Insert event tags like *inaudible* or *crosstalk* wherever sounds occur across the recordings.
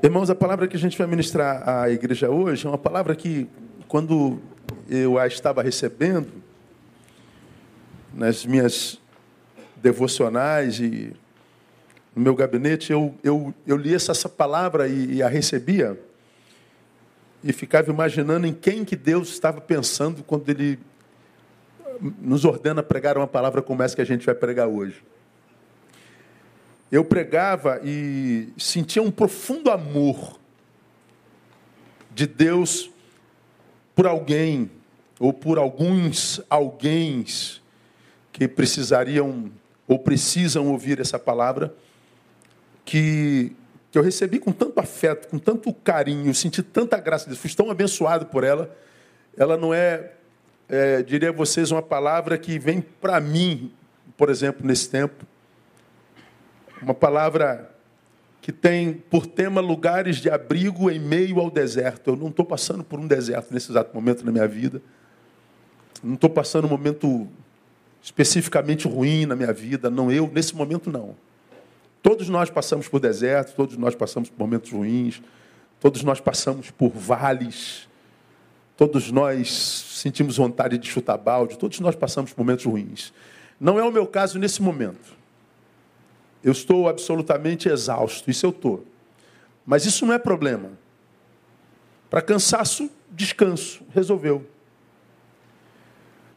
Irmãos, a palavra que a gente vai ministrar à igreja hoje é uma palavra que, quando eu a estava recebendo, nas minhas devocionais e no meu gabinete, eu, eu, eu li essa, palavra e, e a recebia e ficava imaginando em quem que Deus estava pensando quando Ele nos ordena pregar uma palavra como essa que a gente vai pregar hoje eu pregava e sentia um profundo amor de Deus por alguém ou por alguns alguém que precisariam ou precisam ouvir essa palavra que, que eu recebi com tanto afeto, com tanto carinho, senti tanta graça de Deus, fui tão abençoado por ela. Ela não é, é diria a vocês, uma palavra que vem para mim, por exemplo, nesse tempo uma palavra que tem por tema lugares de abrigo em meio ao deserto. Eu não estou passando por um deserto nesse exato momento na minha vida. Não estou passando um momento especificamente ruim na minha vida. Não, eu, nesse momento, não. Todos nós passamos por desertos, todos nós passamos por momentos ruins, todos nós passamos por vales, todos nós sentimos vontade de chutar balde, todos nós passamos por momentos ruins. Não é o meu caso nesse momento. Eu estou absolutamente exausto, isso eu estou. Mas isso não é problema. Para cansaço, descanso, resolveu.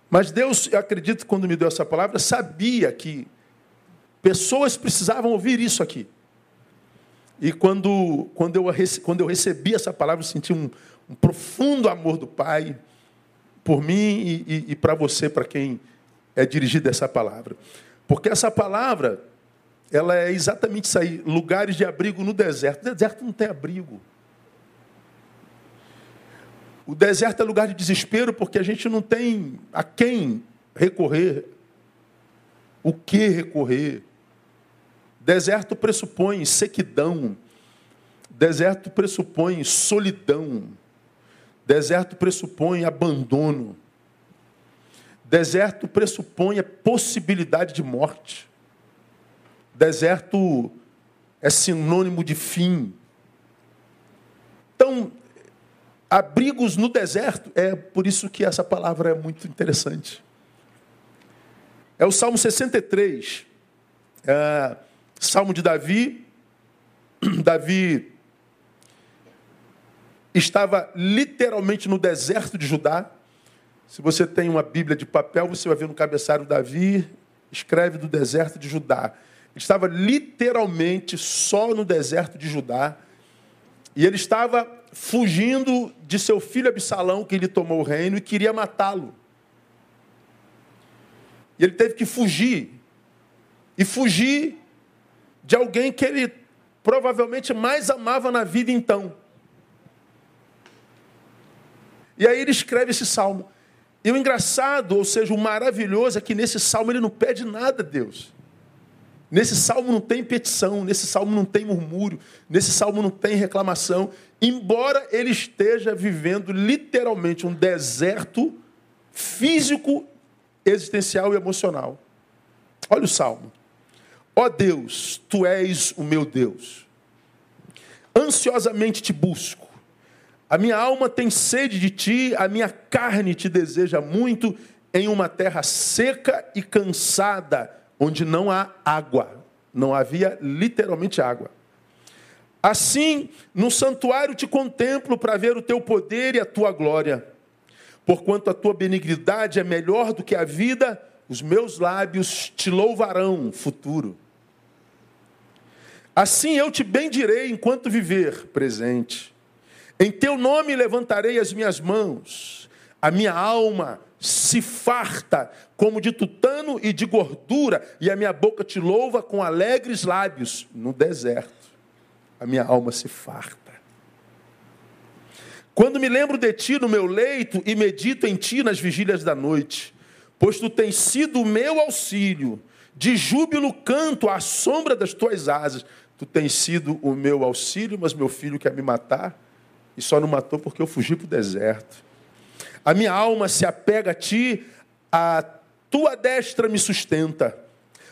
Mas Deus, eu acredito, quando me deu essa palavra, sabia que pessoas precisavam ouvir isso aqui. E quando, quando, eu, quando eu recebi essa palavra, eu senti um, um profundo amor do Pai por mim e, e, e para você, para quem é dirigido essa palavra. Porque essa palavra ela é exatamente isso aí, lugares de abrigo no deserto. O deserto não tem abrigo. O deserto é lugar de desespero porque a gente não tem a quem recorrer, o que recorrer. Deserto pressupõe sequidão, deserto pressupõe solidão, deserto pressupõe abandono, deserto pressupõe a possibilidade de morte. Deserto é sinônimo de fim. Então, abrigos no deserto, é por isso que essa palavra é muito interessante. É o Salmo 63, é, Salmo de Davi. *clears throat* Davi estava literalmente no deserto de Judá. Se você tem uma Bíblia de papel, você vai ver no cabeçalho Davi escreve do deserto de Judá estava literalmente só no deserto de Judá. E ele estava fugindo de seu filho Absalão, que lhe tomou o reino, e queria matá-lo. E ele teve que fugir. E fugir de alguém que ele provavelmente mais amava na vida então. E aí ele escreve esse salmo. E o engraçado, ou seja, o maravilhoso, é que nesse salmo ele não pede nada a Deus. Nesse salmo não tem petição, nesse salmo não tem murmúrio, nesse salmo não tem reclamação, embora ele esteja vivendo literalmente um deserto físico, existencial e emocional. Olha o salmo. Ó oh Deus, tu és o meu Deus. Ansiosamente te busco. A minha alma tem sede de ti, a minha carne te deseja muito em uma terra seca e cansada onde não há água. Não havia literalmente água. Assim, no santuário te contemplo para ver o teu poder e a tua glória. Porquanto a tua benignidade é melhor do que a vida, os meus lábios te louvarão futuro. Assim eu te bendirei enquanto viver presente. Em teu nome levantarei as minhas mãos. A minha alma se farta como de tutano e de gordura, e a minha boca te louva com alegres lábios no deserto. A minha alma se farta. Quando me lembro de ti no meu leito e medito em ti nas vigílias da noite, pois tu tens sido o meu auxílio, de júbilo canto à sombra das tuas asas. Tu tens sido o meu auxílio, mas meu filho quer me matar, e só não matou porque eu fugi para o deserto. A minha alma se apega a ti, a tua destra me sustenta.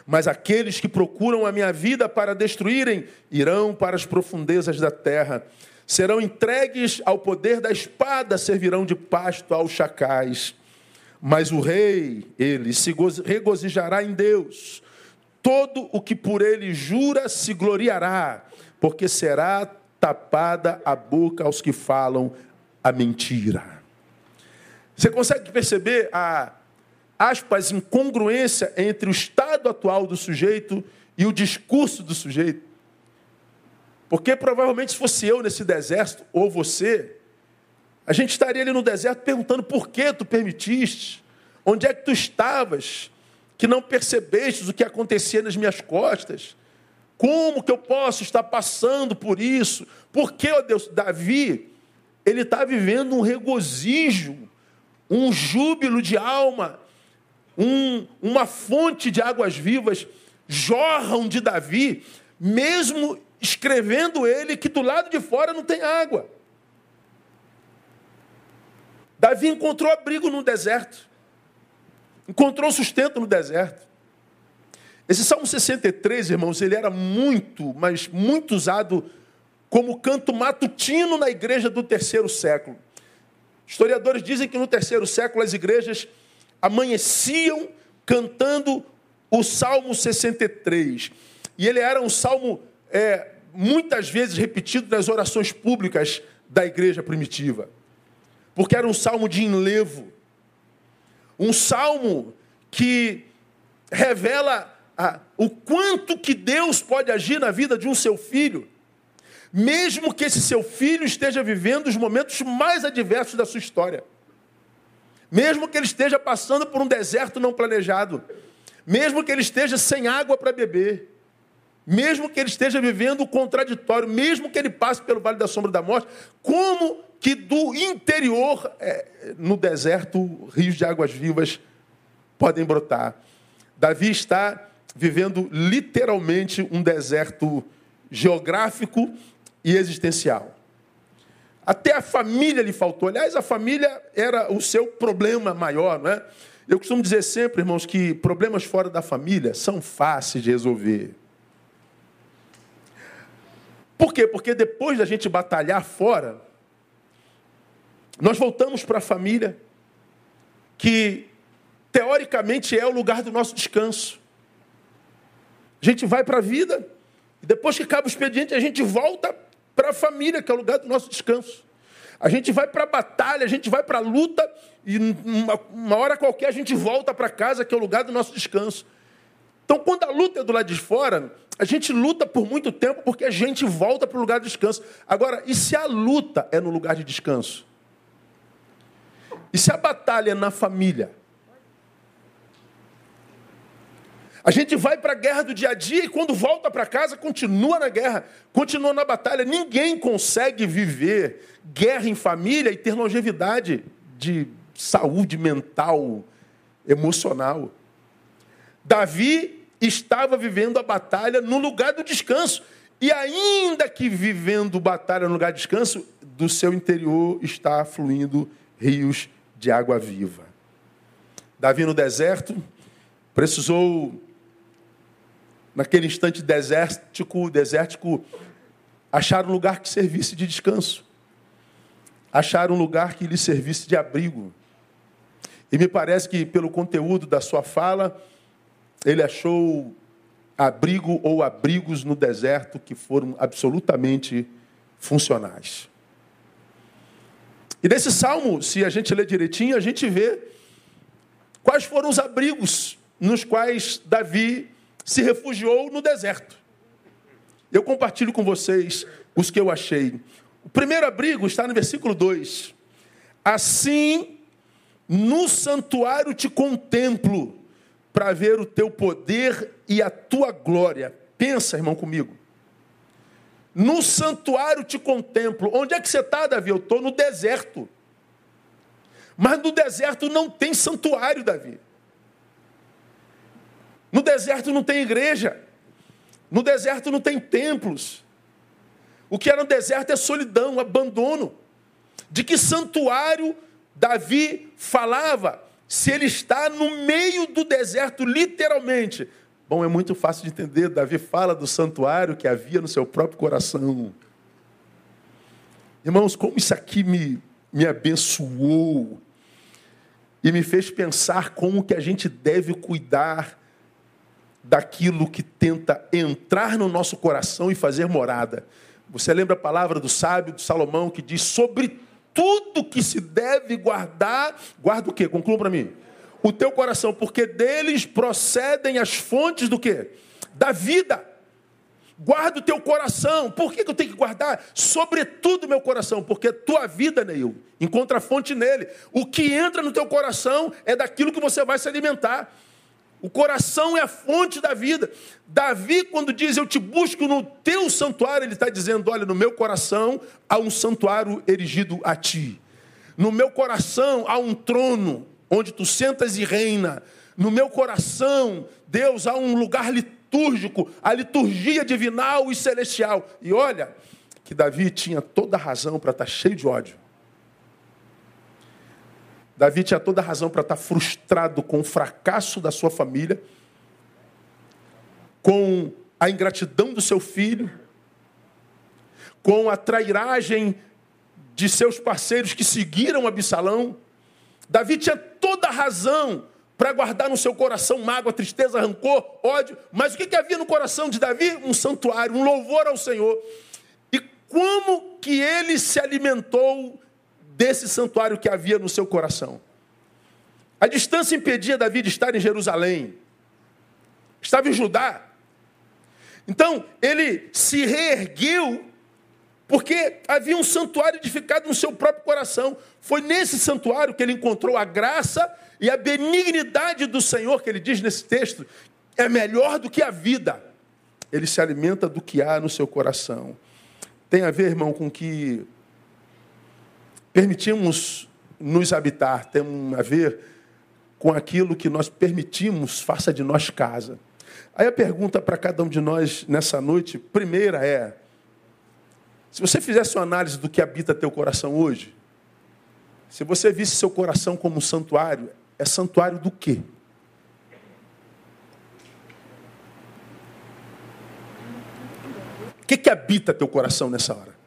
mas aqueles que procuram a minha vida para destruírem irão para as profundezas da terra. Serão entregues ao poder da espada, servirão de pasto aos chacais. Mas o rei, ele, se regozijará em Deus. Todo o que por ele jura se gloriará, porque será tapada a boca aos que falam a mentira. Você consegue perceber a aspas incongruência entre o estado atual do sujeito e o discurso do sujeito? Porque provavelmente se fosse eu nesse deserto ou você, a gente estaria ali no deserto perguntando por que tu permitiste? Onde é que tu estavas? Que não percebestes o que acontecia nas minhas costas? Como que eu posso estar passando por isso? Por que, ó Deus, Davi, ele está vivendo um regozijo, um júbilo de alma, um, uma fonte de águas vivas jorram de Davi, mesmo escrevendo ele que do lado de fora não tem água. Davi encontrou abrigo no deserto, encontrou sustento no deserto. Esse Salmo 63, irmãos, ele era muito, mas muito usado como canto matutino na igreja do terceiro século. Historiadores dizem que no terceiro século as igrejas amanheciam cantando o Salmo 63. E ele era um salmo é, muitas vezes repetido nas orações públicas da igreja primitiva. Porque era um salmo de enlevo. Um salmo que revela ah, o quanto que Deus pode agir na vida de um seu filho, mesmo que esse seu filho esteja vivendo os momentos mais adversos da sua história. Mesmo que ele esteja passando por um deserto não planejado, mesmo que ele esteja sem água para beber, mesmo que ele esteja vivendo o contraditório, mesmo que ele passe pelo vale da sombra da morte, como que do interior, é, no deserto, rios de águas vivas podem brotar. Davi está vivendo literalmente um deserto geográfico e existencial. Até a família lhe faltou. Aliás, a família era o seu problema maior, não é? Eu costumo dizer sempre, irmãos, que problemas fora da família são fáceis de resolver. Por quê? Porque depois da gente batalhar fora, nós voltamos para a família, que teoricamente é o lugar do nosso descanso. A gente vai para a vida, e depois que acaba o expediente, a gente volta para a família, que é o lugar do nosso descanso. A gente vai para a batalha, a gente vai para a luta, e uma, uma hora qualquer a gente volta para casa, que é o lugar do nosso descanso. Então, quando a luta é do lado de fora, a gente luta por muito tempo porque a gente volta para o lugar de descanso. Agora, e se a luta é no lugar de descanso? E se a batalha é na família? A gente vai para a guerra do dia a dia e quando volta para casa continua na guerra, continua na batalha. Ninguém consegue viver guerra em família e ter longevidade de saúde mental, emocional. Davi estava vivendo a batalha no lugar do descanso. E ainda que vivendo batalha no lugar de descanso, do seu interior está fluindo rios de água viva. Davi no deserto precisou naquele instante desértico, desértico, achar um lugar que servisse de descanso, achar um lugar que lhe servisse de abrigo. E me parece que, pelo conteúdo da sua fala, ele achou abrigo ou abrigos no deserto que foram absolutamente funcionais. E nesse salmo, se a gente ler direitinho, a gente vê quais foram os abrigos nos quais Davi se refugiou no deserto. Eu compartilho com vocês os que eu achei. O primeiro abrigo está no versículo 2. Assim, no santuário te contemplo, para ver o teu poder e a tua glória. Pensa, irmão, comigo. No santuário te contemplo. Onde é que você está, Davi? Eu estou no deserto. Mas no deserto não tem santuário, Davi. No deserto não tem igreja. No deserto não tem templos. O que era no deserto é solidão, abandono. De que santuário Davi falava se ele está no meio do deserto, literalmente? Bom, é muito fácil de entender. Davi fala do santuário que havia no seu próprio coração. Irmãos, como isso aqui me, me abençoou e me fez pensar como que a gente deve cuidar daquilo que tenta entrar no nosso coração e fazer morada. Você lembra a palavra do sábio, do Salomão, que diz: sobre tudo que se deve guardar, guarda o quê? Conclua para mim. O teu coração, porque deles procedem as fontes do quê? Da vida. Guarda o teu coração. Por que, eu tenho que guardar? Sobretudo meu coração, porque tua vida, Neil, encontra fonte nele. O que entra no teu coração é daquilo que você vai se alimentar. O coração é a fonte da vida. Davi, quando diz eu te busco no teu santuário, ele está dizendo: olha, no meu coração há um santuário erigido a ti. No meu coração há um trono onde tu sentas e reina. No meu coração, Deus, há um lugar litúrgico a liturgia divinal e celestial. E olha que Davi tinha toda a razão para estar cheio de ódio. Davi tinha toda a razão para estar frustrado com o fracasso da sua família, com a ingratidão do seu filho, com a trairagem de seus parceiros que seguiram Absalão. Davi tinha toda a razão para guardar no seu coração mágoa, tristeza, rancor, ódio. Mas o que, que havia no coração de Davi? Um santuário, um louvor ao Senhor. E como que ele se alimentou desse santuário que havia no seu coração? A distância impedia Davi de estar em Jerusalém. Estava em Judá. Então, ele se reergueu porque havia um santuário edificado no seu próprio coração. Foi nesse santuário que ele encontrou a graça e a benignidade do Senhor, que ele diz nesse texto, é melhor do que a vida. Ele se alimenta do que há no seu coração. Tem a ver, irmão, com que permitimos nos habitar, tem a ver com aquilo que nós permitimos faça de nós casa. Aí a pergunta para cada um de nós nessa noite, primeira é: se você fizesse uma análise do que habita teu coração hoje, se você visse seu coração como um santuário, é santuário do quê? O que, que habita teu coração nessa hora?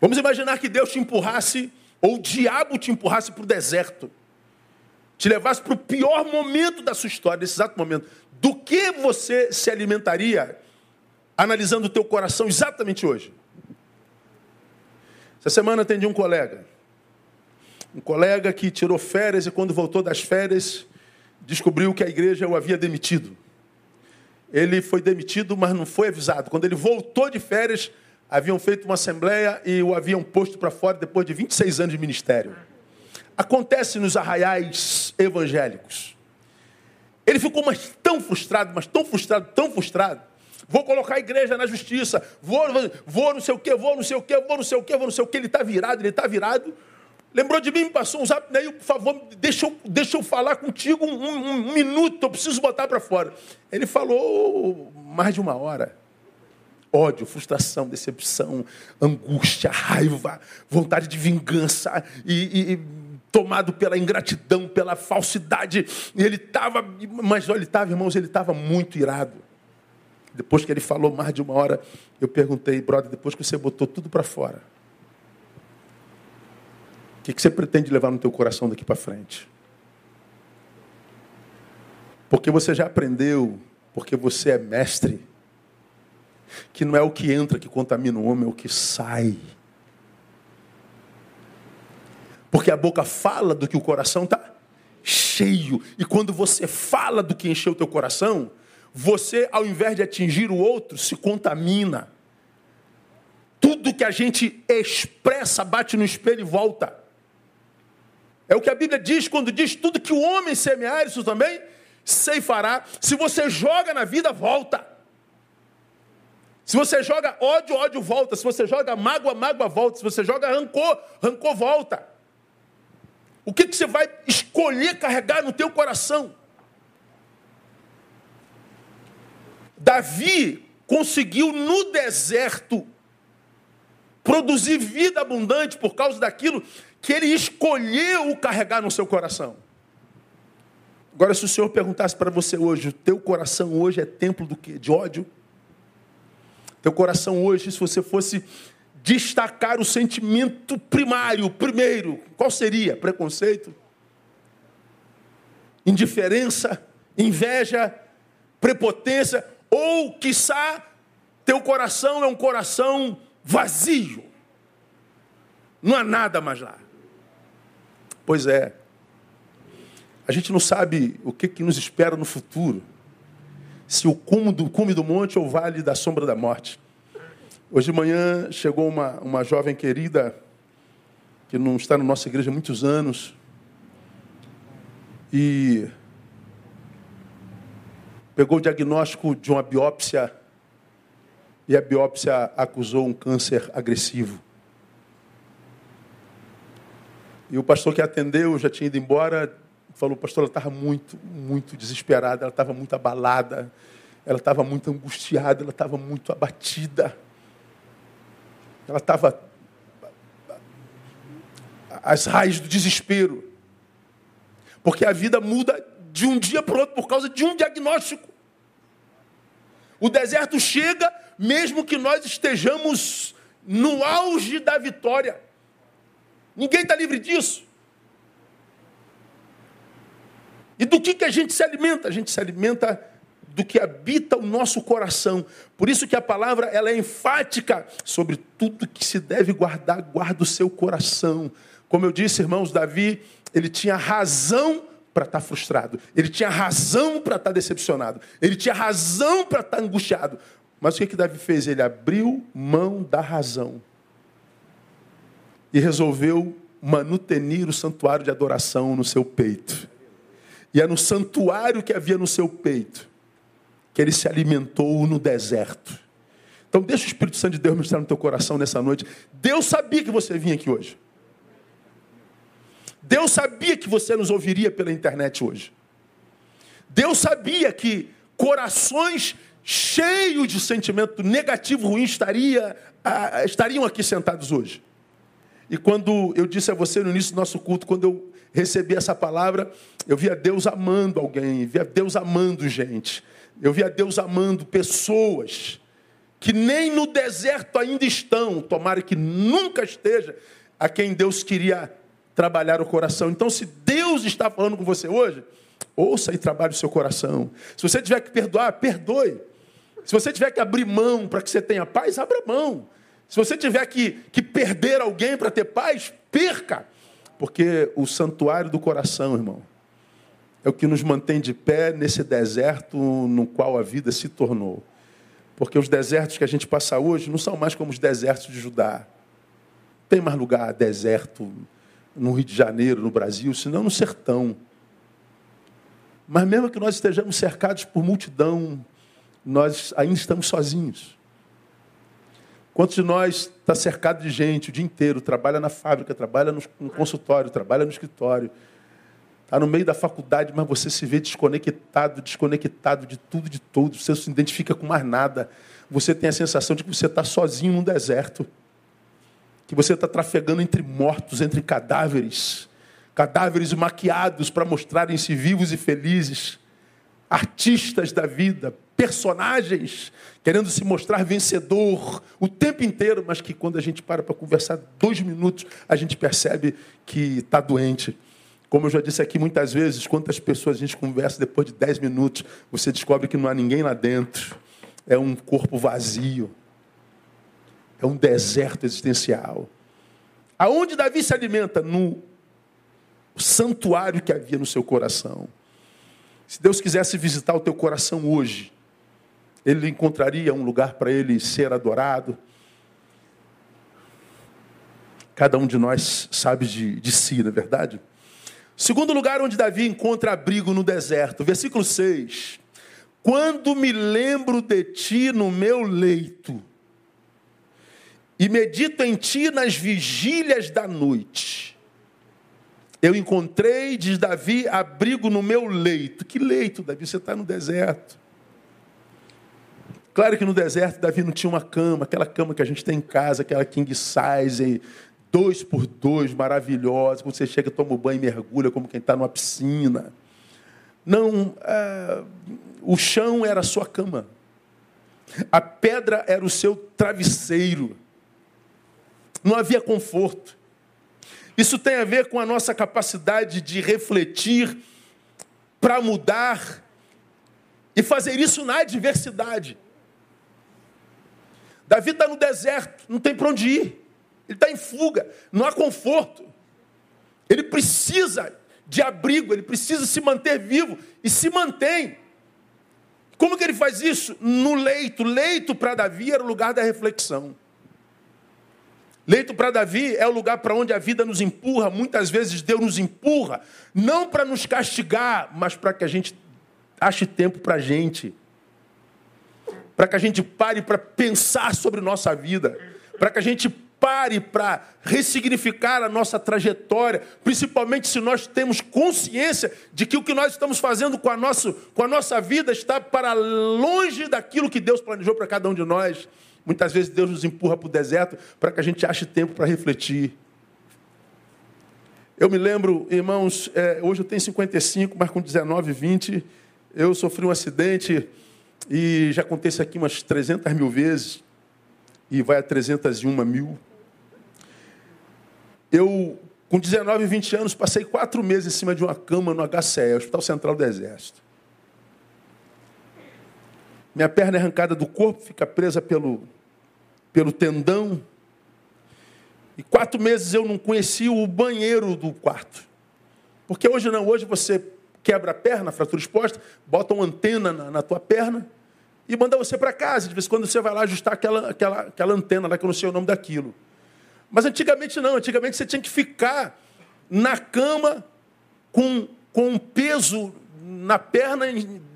Vamos imaginar que Deus te empurrasse, ou o diabo te empurrasse para o deserto, te levasse para o pior momento da sua história, nesse exato momento. Do que você se alimentaria analisando o teu coração exatamente hoje? Essa semana atendi um colega um colega que tirou férias e quando voltou das férias descobriu que a igreja o havia demitido. Ele foi demitido, mas não foi avisado. Quando ele voltou de férias, haviam feito uma assembleia e o haviam posto para fora depois de 26 anos de ministério. Acontece nos arraiais evangélicos. Ele ficou mas tão frustrado, mas tão frustrado, tão frustrado. Vou colocar a igreja na justiça. Vou, vou não sei o quê, vou não sei o quê, vou não sei o quê, vou não sei o quê. Ele está virado, ele está virado. Lembrou de mim, me passou um zap, daí, por favor, deixa eu, deixa eu falar contigo um, um, um minuto, eu preciso botar para fora. Ele falou mais de uma hora. Ódio, frustração, decepção, angústia, raiva, vontade de vingança e, e tomado pela ingratidão, pela falsidade. E ele estava, mas ele estava, irmãos, ele estava muito irado. Depois que ele falou mais de uma hora, eu perguntei, brother, depois que você botou tudo para fora, o que você pretende levar no teu coração daqui para frente? Porque você já aprendeu, porque você é mestre, que não é o que entra que contamina o homem, é o que sai. Porque a boca fala do que o coração está cheio. E quando você fala do que encheu o teu coração, você, ao invés de atingir o outro, se contamina. Tudo que a gente expressa bate no espelho e volta. É o que a Bíblia diz quando diz tudo que o homem semear, isso também ceifará. Se você joga na vida, volta. Se você joga ódio, ódio volta. Se você joga mágoa, mágoa volta. Se você joga rancor, rancor volta. O que, que você vai escolher carregar no teu coração? Davi conseguiu no deserto produzir vida abundante por causa daquilo que ele escolheu carregar no seu coração. Agora, se o Senhor perguntasse para você hoje, o teu coração hoje é templo do quê? De ódio? Teu coração hoje, se você fosse destacar o sentimento primário, primeiro, qual seria? Preconceito? Indiferença? Inveja? Prepotência? Ou, quiçá, teu coração é um coração vazio. Não há nada mais lá. Pois é. A gente não sabe o que, que nos espera no futuro. Se o cume do, cume do monte ou o vale da sombra da morte. Hoje de manhã chegou uma, uma jovem querida, que não está na nossa igreja há muitos anos, e pegou o diagnóstico de uma biópsia, e a biópsia acusou um câncer agressivo. E o pastor que atendeu já tinha ido embora, falou, pastor, ela estava muito, muito desesperada, ela estava muito abalada, ela estava muito angustiada, ela estava muito abatida. Ela estava às raízes do desespero. Porque a vida muda de um dia para o outro por causa de um diagnóstico. O deserto chega mesmo que nós estejamos no auge da vitória. Ninguém está livre disso. E do que, que a gente se alimenta? A gente se alimenta do que habita o nosso coração. Por isso que a palavra ela é enfática sobre tudo que se deve guardar, guarda o seu coração. Como eu disse, irmãos, Davi, ele tinha razão para estar tá frustrado. Ele tinha razão para estar tá decepcionado. Ele tinha razão para estar tá angustiado. Mas o que, que Davi fez? Ele abriu mão da razão e resolveu manutenir o santuário de adoração no seu peito. E é no santuário que havia no seu peito que ele se alimentou no deserto. Então deixa o Espírito Santo de Deus ministrar no teu coração nessa noite. Deus sabia que você vinha aqui hoje. Deus sabia que você nos ouviria pela internet hoje. Deus sabia que corações cheios de sentimento negativo, ruim, estaria, estariam aqui sentados hoje. E quando eu disse a você no início do nosso culto, quando eu recebi essa palavra, eu via Deus amando alguém, via Deus amando gente. Eu via Deus amando pessoas que nem no deserto ainda estão, tomara que nunca esteja, a quem Deus queria trabalhar o coração. Então, se Deus está falando com você hoje, ouça e trabalhe o seu coração. Se você tiver que perdoar, perdoe. Se você tiver que abrir mão para que você tenha paz, abra mão. Se você tiver que, que perder alguém para ter paz, perca. Porque o santuário do coração, irmão, é o que nos mantém de pé nesse deserto no qual a vida se tornou. Porque os desertos que a gente passa hoje não são mais como os desertos de Judá. Tem mais lugar deserto no Rio de Janeiro, no Brasil, senão no sertão. Mas mesmo que nós estejamos cercados por multidão, nós ainda estamos sozinhos. Quantos de nós está cercado de gente o dia inteiro, trabalha na fábrica, trabalha no consultório, trabalha no escritório, Está no meio da faculdade, mas você se vê desconectado, desconectado de tudo, de todos. Você não se identifica com mais nada. Você tem a sensação de que você está sozinho num deserto. Que você está trafegando entre mortos, entre cadáveres. Cadáveres maquiados para mostrarem-se vivos e felizes. Artistas da vida, personagens querendo se mostrar vencedor o tempo inteiro, mas que quando a gente para para conversar dois minutos, a gente percebe que está doente como eu já disse aqui muitas vezes, quantas pessoas a gente conversa depois de dez minutos, você descobre que não há ninguém lá dentro. É um corpo vazio. É um deserto existencial. Aonde Davi se alimenta? No santuário que havia no seu coração. Se Deus quisesse visitar o teu coração hoje, Ele encontraria um lugar para ele ser adorado. Cada um de nós sabe de, de si, não é verdade? Segundo lugar onde Davi encontra abrigo no deserto, versículo 6. Quando me lembro de ti no meu leito, e medito em ti nas vigílias da noite, eu encontrei, diz Davi, abrigo no meu leito. Que leito, Davi? Você está no deserto. Claro que no deserto Davi não tinha uma cama, aquela cama que a gente tem em casa, aquela king size, dois por dois, maravilhosa. Quando você chega, toma o banho e mergulha como quem está numa piscina. Não, é, o chão era a sua cama. A pedra era o seu travesseiro. Não havia conforto. Isso tem a ver com a nossa capacidade de refletir para mudar e fazer isso na adversidade. Davi está no deserto, não tem para onde ir. Ele está em fuga, não há conforto. Ele precisa de abrigo, ele precisa se manter vivo e se mantém. Como que ele faz isso? No leito. Leito para Davi era o lugar da reflexão. Leito para Davi é o lugar para onde a vida nos empurra. Muitas vezes Deus nos empurra, não para nos castigar, mas para que a gente ache tempo para a gente. Para que a gente pare para pensar sobre nossa vida. Para que a gente pare para ressignificar a nossa trajetória, principalmente se nós temos consciência de que o que nós estamos fazendo com a, nosso, com a nossa vida está para longe daquilo que Deus planejou para cada um de nós. Muitas vezes Deus nos empurra para o deserto para que a gente ache tempo para refletir. Eu me lembro, irmãos, é, hoje eu tenho 55, mas com 19, 20, eu sofri um acidente e já isso aqui umas 300 mil vezes e vai a 301 mil. Eu, com 19, 20 anos, passei quatro meses em cima de uma cama no HCE, Hospital Central do Exército. Minha perna é arrancada do corpo, fica presa pelo, pelo tendão. E quatro meses eu não conhecia o banheiro do quarto. Porque hoje não, hoje você quebra a perna, fratura exposta, bota uma antena na, na tua perna e manda você para casa. De vez em quando você vai lá ajustar aquela, aquela, aquela antena lá, que eu não sei o nome daquilo. Mas antigamente não, antigamente você tinha que ficar na cama com, com um peso na perna,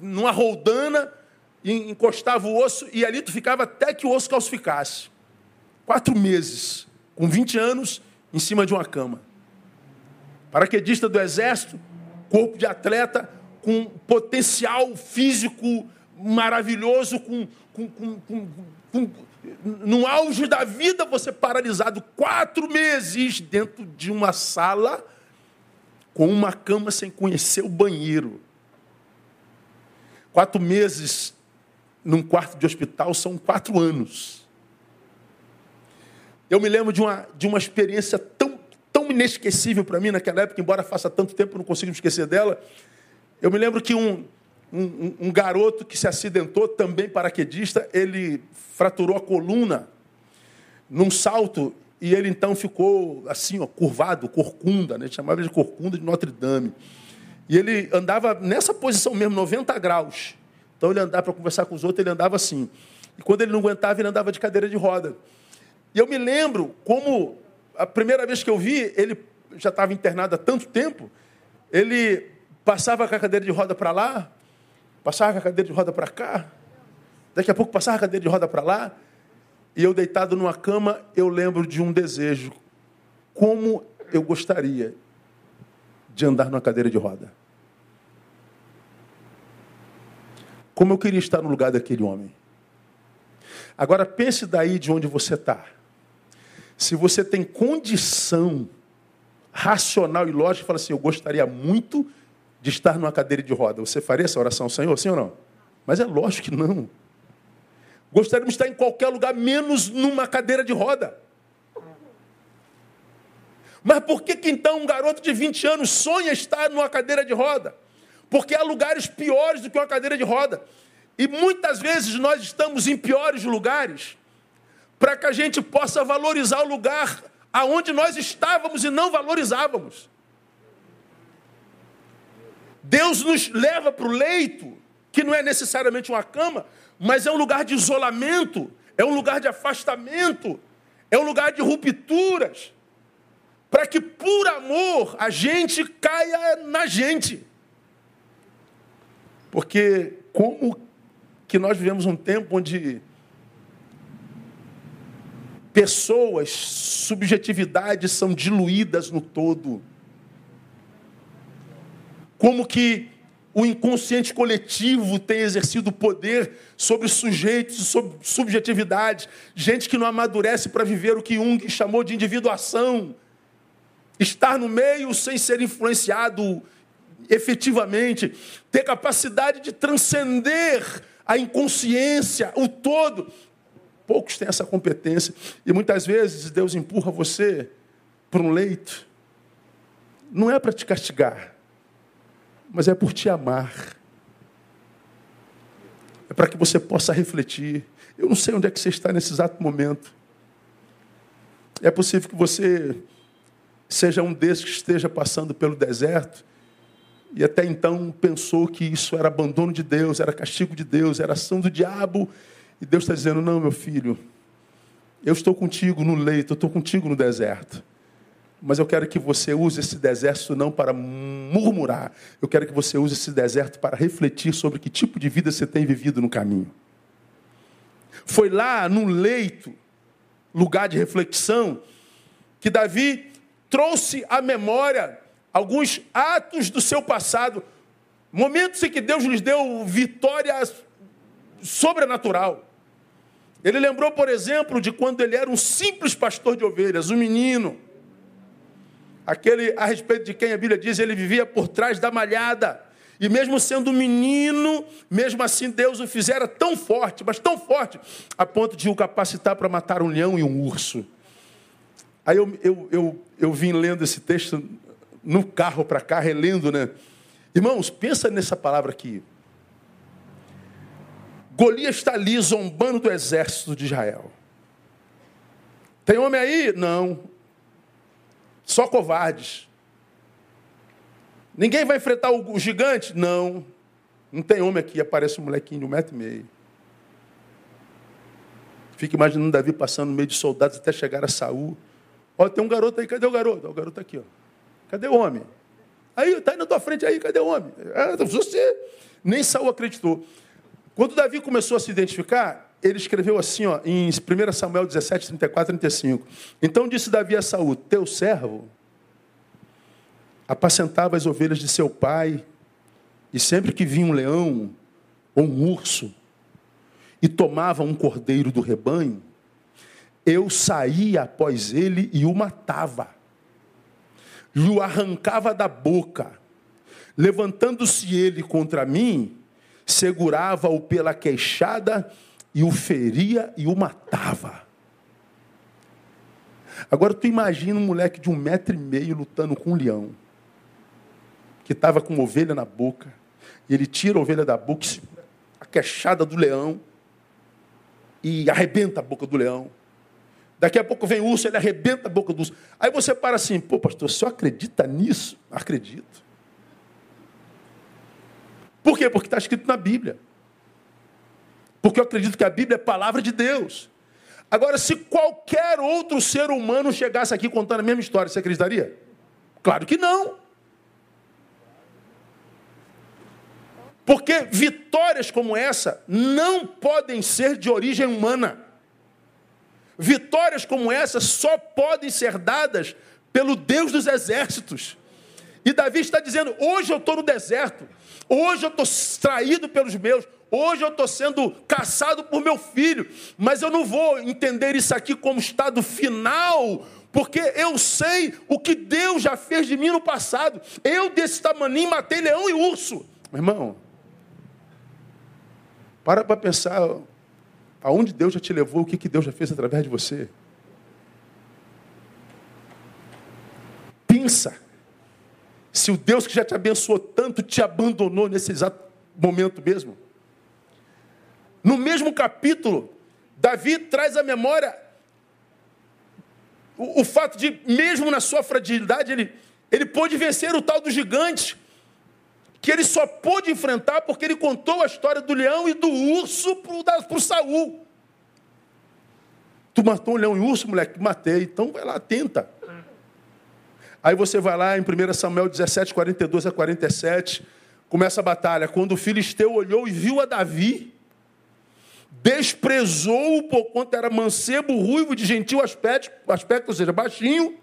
numa roldana, e encostava o osso, e ali tu ficava até que o osso calcificasse. Quatro meses, com 20 anos, em cima de uma cama. Paraquedista do exército, corpo de atleta, com potencial físico maravilhoso, com, com, com, com, no auge da vida, você paralisado quatro meses dentro de uma sala com uma cama sem conhecer o banheiro. Quatro meses num quarto de hospital são quatro anos. Eu me lembro de uma, de uma experiência tão, tão inesquecível para mim naquela época, embora faça tanto tempo, não consigo me esquecer dela. Eu me lembro que um, um, um, garoto que se acidentou, também paraquedista, ele fraturou a coluna num salto e ele então ficou assim, ó, curvado, corcunda, né? chamava de corcunda de Notre Dame. E ele andava nessa posição mesmo, 90 graus. Então ele andava para conversar com os outros, ele andava assim. E quando ele não aguentava, ele andava de cadeira de roda. E eu me lembro como a primeira vez que eu vi, ele já estava internado há tanto tempo, ele passava com a cadeira de roda para lá, Passava a cadeira de roda para cá, daqui a pouco passava a cadeira de roda para lá, e eu deitado numa cama, eu lembro de um desejo. Como eu gostaria de andar numa cadeira de roda. Como eu queria estar no lugar daquele homem. Agora pense daí de onde você está. Se você tem condição racional e lógica, fala assim: eu gostaria muito de estar numa cadeira de roda, você faria essa oração, Senhor, sim ou não? Mas é lógico que não. Gostaríamos de estar em qualquer lugar, menos numa cadeira de roda. Mas por que, que então um garoto de 20 anos sonha estar numa cadeira de roda? Porque há lugares piores do que uma cadeira de roda. E muitas vezes nós estamos em piores lugares para que a gente possa valorizar o lugar aonde nós estávamos e não valorizávamos. Deus nos leva para o leito, que não é necessariamente uma cama, mas é um lugar de isolamento, é um lugar de afastamento, é um lugar de rupturas, para que por amor a gente caia na gente. Porque como que nós vivemos um tempo onde pessoas, subjetividades são diluídas no todo? Como que o inconsciente coletivo tem exercido poder sobre sujeitos, sobre subjetividades, gente que não amadurece para viver o que Jung chamou de individuação, estar no meio sem ser influenciado efetivamente, ter capacidade de transcender a inconsciência, o todo. Poucos têm essa competência. E muitas vezes Deus empurra você para um leito. Não é para te castigar, mas é por te amar. É para que você possa refletir. Eu não sei onde é que você está nesse exato momento. É possível que você seja um desses que esteja passando pelo deserto e até então pensou que isso era abandono de Deus, era castigo de Deus, era ação do diabo. E Deus está dizendo: Não, meu filho, eu estou contigo no leito, eu estou contigo no deserto. Mas eu quero que você use esse deserto não para murmurar. Eu quero que você use esse deserto para refletir sobre que tipo de vida você tem vivido no caminho. Foi lá no leito, lugar de reflexão, que Davi trouxe à memória alguns atos do seu passado, momentos em que Deus lhes deu vitória sobrenatural. Ele lembrou, por exemplo, de quando ele era um simples pastor de ovelhas, um menino. Aquele a respeito de quem a Bíblia diz, ele vivia por trás da malhada. E mesmo sendo um menino, mesmo assim Deus o fizera tão forte, mas tão forte, a ponto de o capacitar para matar um leão e um urso. Aí eu, eu, eu, eu vim lendo esse texto no carro para cá, relendo, né? Irmãos, pensa nessa palavra aqui. Golias está ali zombando do exército de Israel. Tem homem aí? Não. Só covardes. Ninguém vai enfrentar o gigante? Não. Não tem homem aqui. Aparece um molequinho de um metro e meio. Fica imaginando Davi passando no meio de soldados até chegar a Saul. Ó, tem um garoto aí, cadê o garoto? O garoto tá aqui, ó. Cadê o homem? Aí, está aí na tua frente aí, cadê o homem? Ah, você nem Saul acreditou. Quando Davi começou a se identificar, ele escreveu assim, ó, em 1 Samuel 17, 34, 35. Então disse Davi a Saul: Teu servo apacentava as ovelhas de seu pai, e sempre que vinha um leão ou um urso e tomava um cordeiro do rebanho, eu saía após ele e o matava, e o arrancava da boca. Levantando-se ele contra mim, segurava-o pela queixada e o feria e o matava. Agora tu imagina um moleque de um metro e meio lutando com um leão, que estava com uma ovelha na boca, e ele tira a ovelha da boca, a queixada do leão, e arrebenta a boca do leão. Daqui a pouco vem o urso, ele arrebenta a boca do urso. Aí você para assim, pô, pastor, você acredita nisso? Acredito. Por quê? Porque está escrito na Bíblia. Porque eu acredito que a Bíblia é palavra de Deus. Agora, se qualquer outro ser humano chegasse aqui contando a mesma história, você acreditaria? Claro que não. Porque vitórias como essa não podem ser de origem humana. Vitórias como essa só podem ser dadas pelo Deus dos exércitos. E Davi está dizendo: hoje eu estou no deserto, hoje eu estou traído pelos meus, hoje eu estou sendo caçado por meu filho, mas eu não vou entender isso aqui como estado final, porque eu sei o que Deus já fez de mim no passado. Eu, desse tamanho, matei leão e urso. Meu irmão, para para pensar aonde Deus já te levou, o que Deus já fez através de você. Pensa. Se o Deus que já te abençoou tanto te abandonou nesse exato momento mesmo. No mesmo capítulo, Davi traz à memória o, o, fato de, mesmo na sua fragilidade, ele, ele pôde vencer o tal do gigante, que ele só pôde enfrentar porque ele contou a história do leão e do urso para o Saul. Tu matou um leão e um urso, moleque? Matei. Então vai lá, tenta. Aí você vai lá em 1 Samuel 17, 42 a 47, começa a batalha. Quando o filisteu olhou e viu a Davi, desprezou-o por quanto era mancebo, ruivo, de gentil aspecto, aspecto, ou seja, baixinho,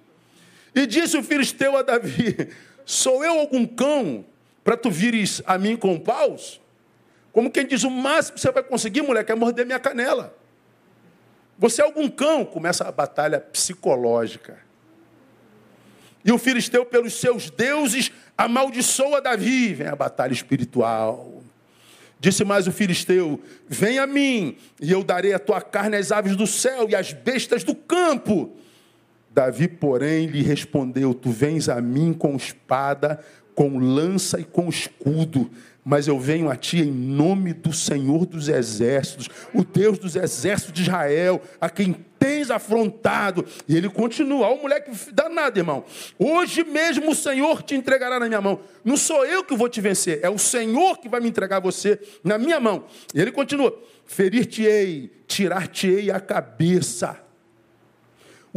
e disse o filisteu a Davi: *laughs* Sou eu algum cão para tu vires a mim com paus? Como quem diz, o máximo que você vai conseguir, moleque, é morder minha canela. Você é algum cão? Começa a batalha psicológica. E o filisteu, pelos seus deuses, amaldiçoa Davi. Vem a batalha espiritual. Disse mais o filisteu: Vem a mim, e eu darei a tua carne às aves do céu e às bestas do campo. Davi, porém, lhe respondeu: Tu vens a mim com espada, com lança e com escudo, mas eu venho a ti em nome do Senhor dos exércitos, o Deus dos exércitos de Israel, a quem tens afrontado. E ele continua, o moleque danado, irmão. Hoje mesmo o Senhor te entregará na minha mão. Não sou eu que vou te vencer, é o Senhor que vai me entregar você na minha mão. E ele continua: ferir-te-ei, tirar-te-ei a cabeça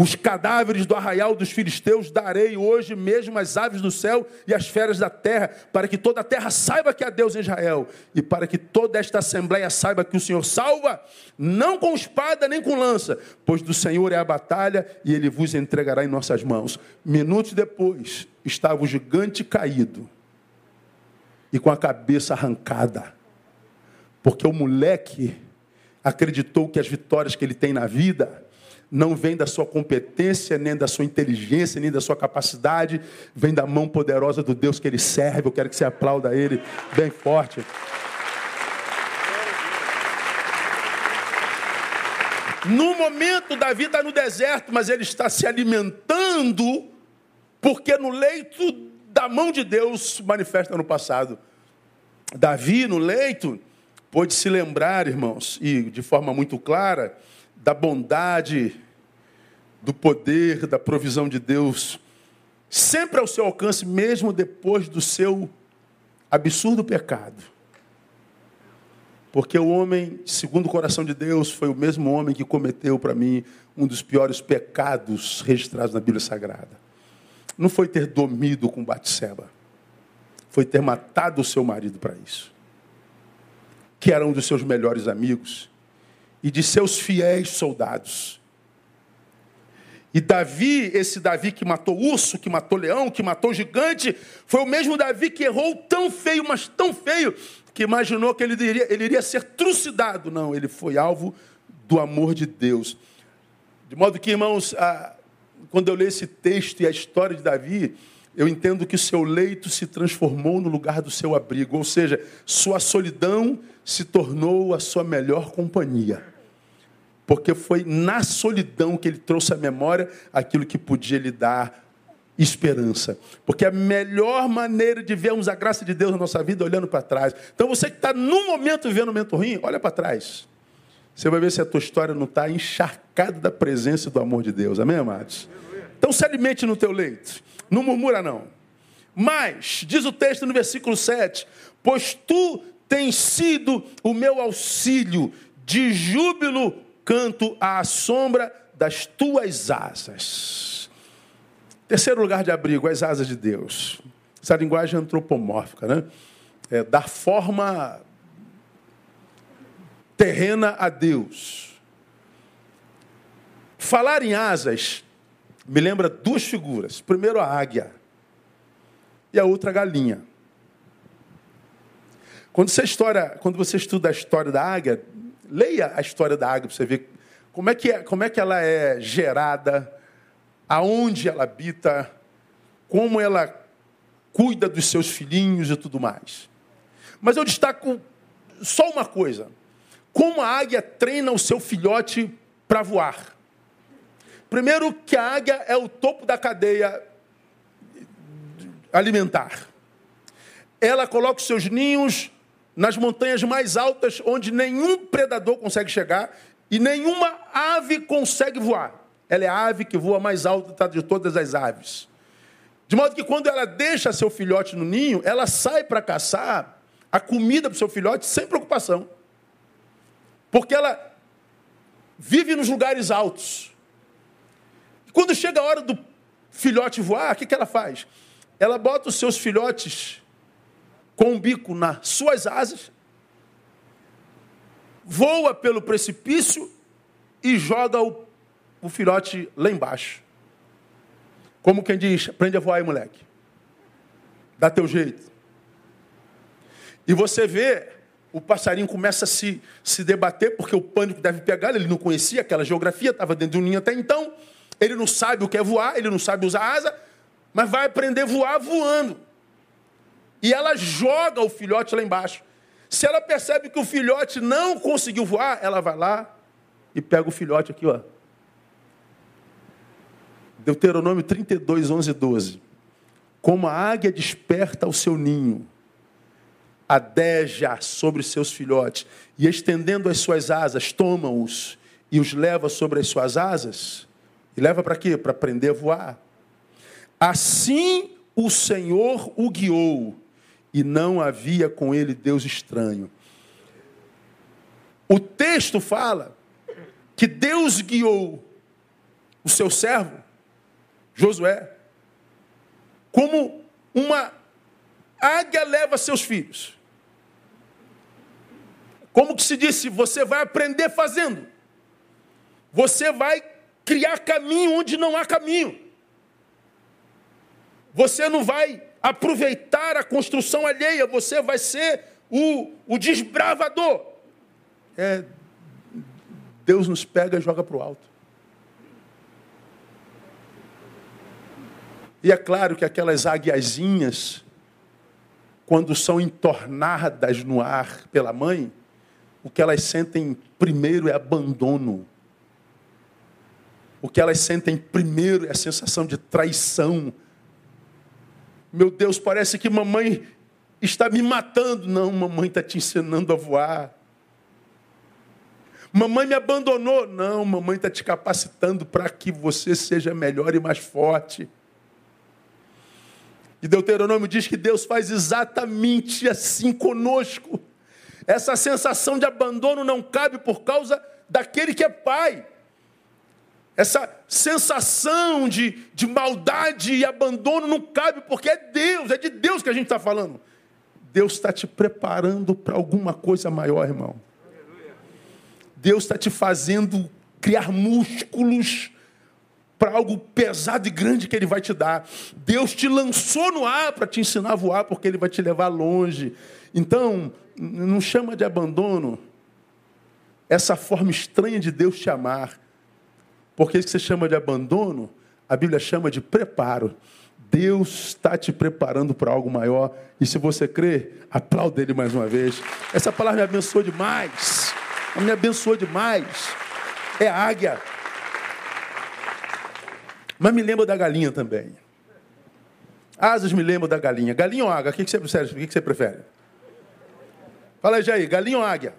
os cadáveres do arraial dos filisteus darei hoje mesmo às aves do céu e às feras da terra, para que toda a terra saiba que há Deus em Israel, e para que toda esta assembleia saiba que o Senhor salva, não com espada nem com lança, pois do Senhor é a batalha e ele vos entregará em nossas mãos. Minutos depois, estava o gigante caído e com a cabeça arrancada, porque o moleque acreditou que as vitórias que ele tem na vida não vem da sua competência, nem da sua inteligência, nem da sua capacidade, vem da mão poderosa do Deus que ele serve. Eu quero que você aplauda ele bem forte. No momento, Davi está no deserto, mas ele está se alimentando, porque no leito da mão de Deus manifesta no passado. Davi, no leito, pôde se lembrar, irmãos, e de forma muito clara, da bondade, do poder, da provisão de Deus, sempre ao seu alcance, mesmo depois do seu absurdo pecado. Porque o homem, segundo o coração de Deus, foi o mesmo homem que cometeu para mim um dos piores pecados registrados na Bíblia Sagrada. Não foi ter dormido com Batseba, foi ter matado o seu marido para isso, que era um dos seus melhores amigos e de seus fiéis soldados. E Davi, esse Davi que matou urso, que matou leão, que matou gigante, foi o mesmo Davi que errou tão feio, mas tão feio, que imaginou que ele iria, ele iria ser trucidado. Não, ele foi alvo do amor de Deus. De modo que, irmãos, a, quando eu leio esse texto e a história de Davi, eu entendo que seu leito se transformou no lugar do seu abrigo, ou seja, sua solidão se tornou a sua melhor companhia porque foi na solidão que ele trouxe à memória aquilo que podia lhe dar esperança. Porque a melhor maneira de vermos a graça de Deus na nossa vida é olhando para trás. Então você que está num momento vivendo um momento ruim, olha para trás. Você vai ver se a tua história não está encharcada da presença do amor de Deus. Amém, amados? Então se alimente no teu leito. Não murmura, não. Mas, diz o texto no versículo 7, pois tu tens sido o meu auxílio, de júbilo canto à sombra das tuas asas. Terceiro lugar de abrigo, as asas de Deus. Essa linguagem antropomórfica, né? É dar forma terrena a Deus. Falar em asas me lembra duas figuras. Primeiro a águia e a outra a galinha. Quando você, história, quando você estuda a história da águia, Leia a história da águia para você ver como é, que é, como é que ela é gerada, aonde ela habita, como ela cuida dos seus filhinhos e tudo mais. Mas eu destaco só uma coisa: como a águia treina o seu filhote para voar. Primeiro, que a águia é o topo da cadeia alimentar. Ela coloca os seus ninhos nas montanhas mais altas, onde nenhum predador consegue chegar e nenhuma ave consegue voar. Ela é a ave que voa mais alta tá, de todas as aves. De modo que quando ela deixa seu filhote no ninho, ela sai para caçar a comida para o seu filhote sem preocupação. Porque ela vive nos lugares altos. E quando chega a hora do filhote voar, o que, que ela faz? Ela bota os seus filhotes com o bico nas suas asas, voa pelo precipício e joga o, o filhote lá embaixo. Como quem diz, aprende a voar aí, moleque. Dá teu jeito. E você vê, o passarinho começa a se, se debater, porque o pânico deve pegar, ele não conhecia aquela geografia, estava dentro de um ninho até então, ele não sabe o que é voar, ele não sabe usar asa, mas vai aprender a voar voando. E ela joga o filhote lá embaixo. Se ela percebe que o filhote não conseguiu voar, ela vai lá e pega o filhote aqui, ó. Deuteronômio 32, 11 e 12. Como a águia desperta o seu ninho, adeja sobre seus filhotes, e estendendo as suas asas, toma-os e os leva sobre as suas asas, e leva para quê? Para aprender a voar. Assim o Senhor o guiou, e não havia com ele Deus estranho. O texto fala que Deus guiou o seu servo, Josué, como uma águia leva seus filhos. Como que se disse, você vai aprender fazendo. Você vai criar caminho onde não há caminho. Você não vai aproveitar a construção alheia, você vai ser o, o desbravador. É, Deus nos pega e joga para o alto. E é claro que aquelas águiazinhas, quando são entornadas no ar pela mãe, o que elas sentem primeiro é abandono. O que elas sentem primeiro é a sensação de traição. Meu Deus, parece que mamãe está me matando. Não, mamãe está te ensinando a voar. Mamãe me abandonou. Não, mamãe está te capacitando para que você seja melhor e mais forte. E Deuteronômio diz que Deus faz exatamente assim conosco. Essa sensação de abandono não cabe por causa daquele que é pai. Essa sensação de, de maldade e abandono não cabe porque é Deus, é de Deus que a gente está falando. Deus está te preparando para alguma coisa maior, irmão. Deus está te fazendo criar músculos para algo pesado e grande que Ele vai te dar. Deus te lançou no ar para te ensinar a voar, porque Ele vai te levar longe. Então, não chama de abandono essa forma estranha de Deus te amar. Porque isso que você chama de abandono, a Bíblia chama de preparo. Deus está te preparando para algo maior. E se você crê, aplauda Ele mais uma vez. Essa palavra me abençoou demais. Me abençoou demais. É águia. Mas me lembro da galinha também. Asas me lembro da galinha. Galinha ou águia? O que você prefere? O que você prefere? Fala aí, Jair. Galinha ou águia?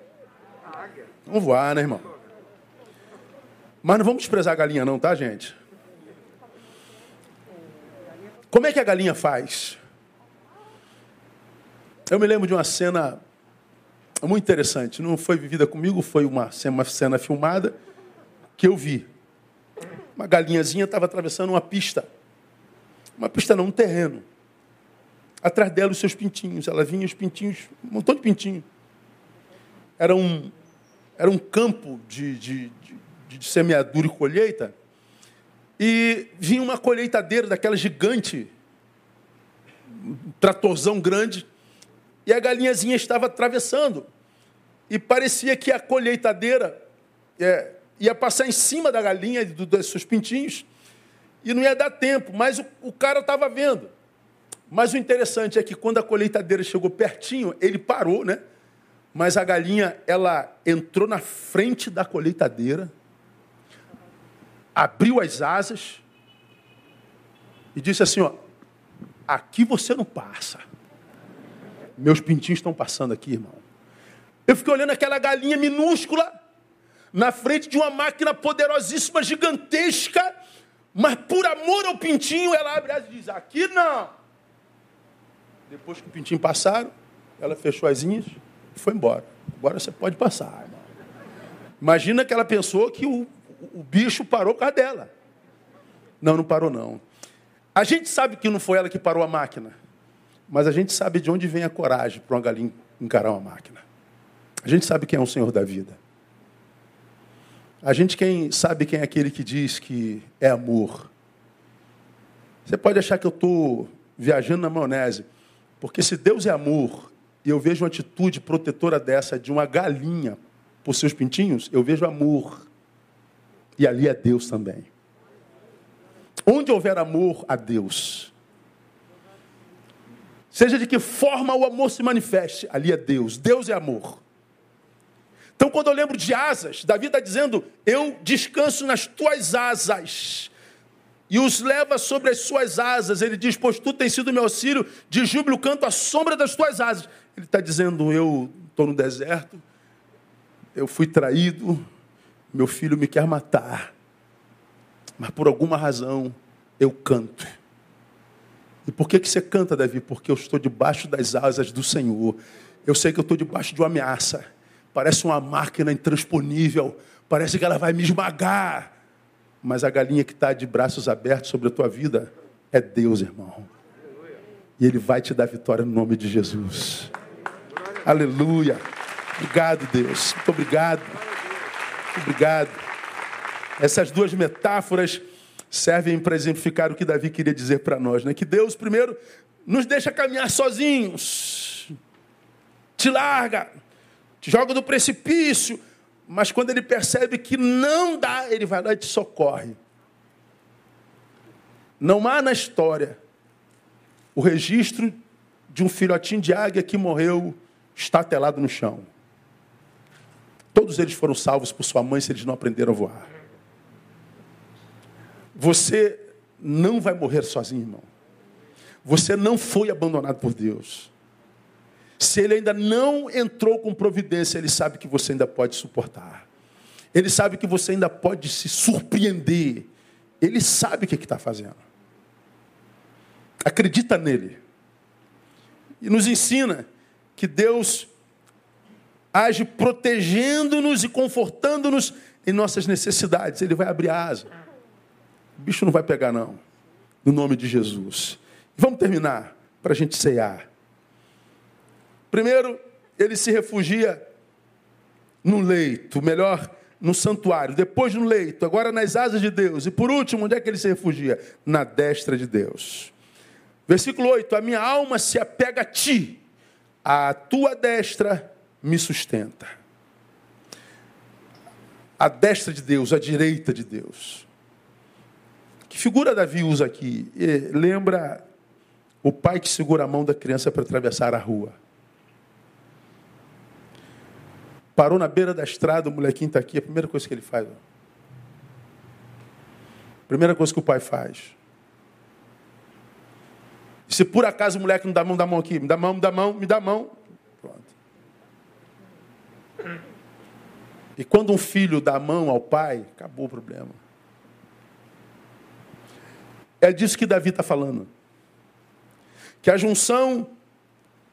Águia. Vamos voar, né, irmão? Mas não vamos desprezar a galinha, não, tá, gente? Como é que a galinha faz? Eu me lembro de uma cena muito interessante. Não foi vivida comigo, foi uma, uma cena filmada que eu vi. Uma galinhazinha estava atravessando uma pista. Uma pista não, um terreno. Atrás dela os seus pintinhos. Ela vinha os pintinhos, um montão de pintinho. Era um, era um campo de, de, de, semeadura e colheita. E vinha uma colheitadeira daquela gigante, um tratorzão grande, e a galinhazinha estava atravessando. E parecia que a colheitadeira é, ia passar em cima da galinha, do, dos seus pintinhos, e não ia dar tempo, mas o, o cara estava vendo. Mas o interessante é que quando a colheitadeira chegou pertinho, ele parou, né? Mas a galinha, ela entrou na frente da colheitadeira, abriu as asas e disse assim: ó, aqui você não passa. Meus pintinhos estão passando aqui, irmão. Eu fiquei olhando aquela galinha minúscula, na frente de uma máquina poderosíssima, gigantesca, mas por amor ao pintinho, ela abre as e diz: Aqui não. Depois que o pintinho passaram, ela fechou as e foi embora. Agora você pode passar. Imagina que ela pensou que o, o bicho parou por causa dela. Não, não parou não. A gente sabe que não foi ela que parou a máquina, mas a gente sabe de onde vem a coragem para uma galinha encarar uma máquina. A gente sabe quem é o Senhor da vida. A gente quem sabe quem é aquele que diz que é amor. Você pode achar que eu estou viajando na maionese, porque se Deus é amor e eu vejo uma atitude protetora dessa de uma galinha por seus pintinhos, eu vejo amor. E ali é Deus também. Onde houver amor a Deus, seja de que forma o amor se manifeste, ali é Deus. Deus é amor. Então, quando eu lembro de asas, Davi está dizendo: Eu descanso nas tuas asas e os leva sobre as suas asas. Ele diz: Pois tu tens sido meu auxílio, de júbilo canto à sombra das tuas asas. Ele está dizendo: Eu estou no deserto, eu fui traído, meu filho me quer matar, mas por alguma razão eu canto. E por que, que você canta, Davi? Porque eu estou debaixo das asas do Senhor. Eu sei que eu estou debaixo de uma ameaça. Parece uma máquina intransponível. Parece que ela vai me esmagar. Mas a galinha que está de braços abertos sobre a tua vida é Deus, irmão. E Ele vai te dar vitória no nome de Jesus. Aleluia. Obrigado, Deus. Muito obrigado. Obrigado. Essas duas metáforas servem para exemplificar o que Davi queria dizer para nós, né? Que Deus primeiro nos deixa caminhar sozinhos. Te larga, te joga do precipício, mas quando ele percebe que não dá, ele vai lá e te socorre. Não há na história o registro de um filhotinho de águia que morreu estatelado no chão. Todos eles foram salvos por sua mãe se eles não aprenderam a voar. Você não vai morrer sozinho, irmão. Você não foi abandonado por Deus. Se ele ainda não entrou com providência, ele sabe que você ainda pode suportar. Ele sabe que você ainda pode se surpreender. Ele sabe o que está fazendo. Acredita nele. E nos ensina que Deus age protegendo-nos e confortando-nos em nossas necessidades. Ele vai abrir asa. O bicho não vai pegar, não. No nome de Jesus. Vamos terminar para a gente ceiar. Primeiro, ele se refugia no leito, melhor, no santuário. Depois no leito, agora nas asas de Deus. E por último, onde é que ele se refugia? Na destra de Deus. Versículo 8: A minha alma se apega a ti, a tua destra me sustenta. A destra de Deus, a direita de Deus. Que figura Davi usa aqui? Lembra o pai que segura a mão da criança para atravessar a rua. Parou na beira da estrada, o molequinho está aqui, a primeira coisa que ele faz. Ó. Primeira coisa que o pai faz. Se por acaso o moleque não dá mão, dá mão aqui, me dá mão, me dá mão, me dá mão. E quando um filho dá mão ao pai, acabou o problema. É disso que Davi está falando. Que a junção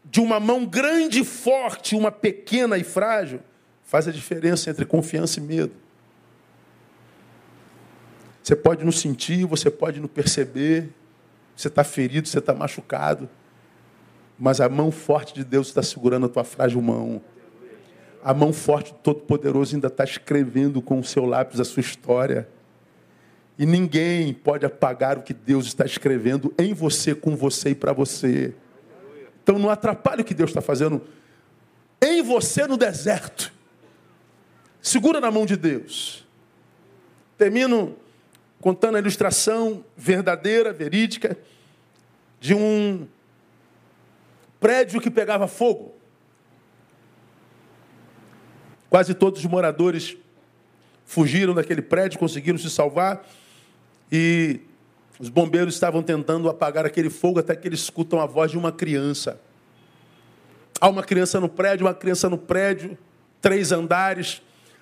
de uma mão grande e forte, uma pequena e frágil, Faz a diferença entre confiança e medo. Você pode não sentir, você pode não perceber, você está ferido, você está machucado, mas a mão forte de Deus está segurando a tua frágil mão. A mão forte do Todo-Poderoso ainda está escrevendo com o seu lápis a sua história. E ninguém pode apagar o que Deus está escrevendo em você, com você e para você. Então não atrapalhe o que Deus está fazendo em você no deserto. Segura na mão de Deus. Termino contando a ilustração verdadeira, verídica, de um prédio que pegava fogo. Quase todos os moradores fugiram daquele prédio, conseguiram se salvar e os bombeiros estavam tentando apagar aquele fogo até que eles escutam a voz de uma criança. Há uma criança no prédio, uma criança no prédio, três andares.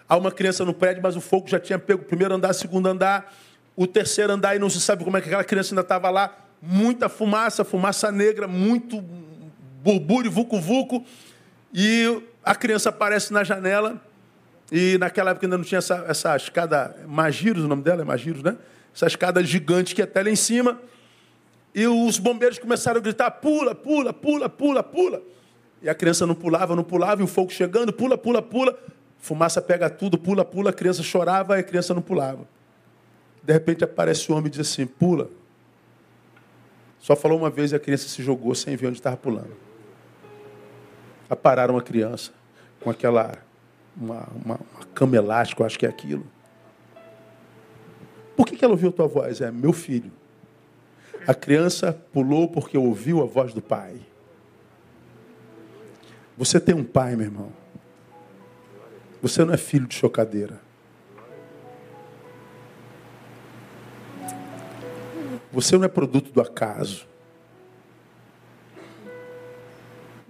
Há uma criança no prédio, mas o fogo já tinha pego o primeiro andar, o segundo andar, o terceiro andar, e não se sabe como é que aquela criança ainda estava lá. Muita fumaça, fumaça negra, muito burbúrio, vucu-vucu. E a criança aparece na janela, e naquela época ainda não tinha essa, essa escada, Magiros, o nome dela é Magiros, né? Essa escada gigante que é até lá em cima. E os bombeiros começaram a gritar: pula, pula, pula, pula, pula. E a criança não pulava, não pulava, e o fogo chegando, pula, pula, pula. Fumaça pega tudo, pula, pula, a criança chorava e a criança não pulava. De repente aparece o homem e diz assim: pula. Só falou uma vez e a criança se jogou sem ver onde estava pulando. Apararam a criança com aquela uma, uma, uma cama elástica, acho que é aquilo. Por que, que ela ouviu tua voz? É meu filho. A criança pulou porque ouviu a voz do pai. Você tem um pai, meu irmão. Você não é filho de chocadeira. Você não é produto do acaso.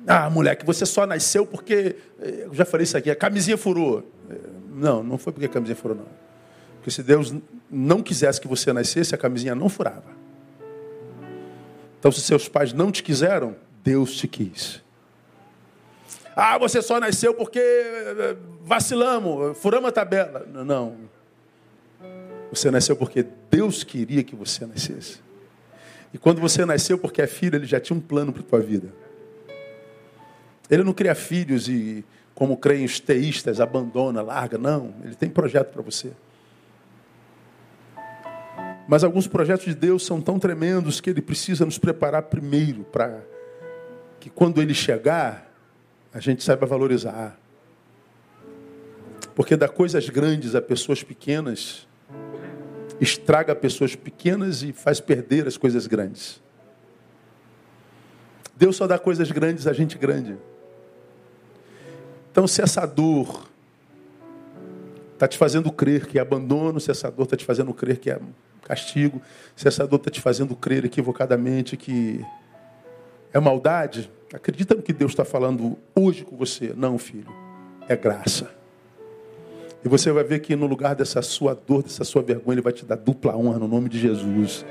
Ah, moleque, você só nasceu porque. Eh, eu já falei isso aqui, a camisinha furou. Eh, não, não foi porque a camisinha furou, não. Porque se Deus não quisesse que você nascesse, a camisinha não furava. Então, se seus pais não te quiseram, Deus te quis. Ah, você só nasceu porque eh, vacilamos, furamos a tabela. Não. Você nasceu porque Deus queria que você nascesse. E quando você nasceu porque é filho, ele já tinha um plano para a tua vida. Ele não cria filhos e, como creem os teístas, abandona, larga. Não, ele tem projeto para você. Mas alguns projetos de Deus são tão tremendos que ele precisa nos preparar primeiro para que quando ele chegar, a gente saiba valorizar. Porque dar coisas grandes a pessoas pequenas estraga pessoas pequenas e faz perder as coisas grandes. Deus só dá coisas grandes a gente grande. Então, se essa dor está te fazendo crer que é abandono, se essa dor está te fazendo crer que é castigo, se essa dor está te fazendo crer equivocadamente que é maldade, acredita no que Deus está falando hoje com você. Não, filho, é graça. E você vai ver que no lugar dessa sua dor, dessa sua vergonha, Ele vai te dar dupla honra no nome de Jesus.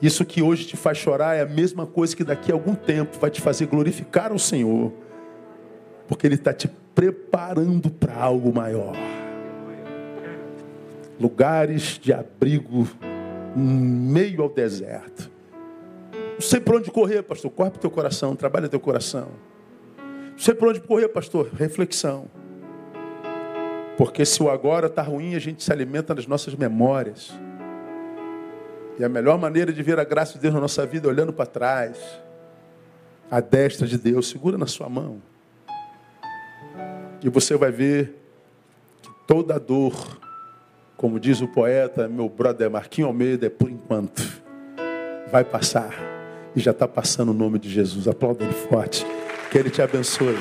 Isso que hoje te faz chorar é a mesma coisa que daqui a algum tempo vai te fazer glorificar o Senhor porque Ele está te preparando para algo maior. Lugares de abrigo meio ao deserto. Não sei por onde correr, pastor. Corre para o teu coração, trabalha teu coração. Não sei por onde correr, pastor. Reflexão. Porque se o agora está ruim, a gente se alimenta das nossas memórias. E a melhor maneira de ver a graça de Deus na nossa vida é olhando para trás. A destra de Deus, segura na sua mão. E você vai ver que toda dor, como diz o poeta, meu brother Marquinhos Almeida, é por enquanto. Vai passar. E já está passando o nome de Jesus. Aplauda ele forte. Que ele te abençoe.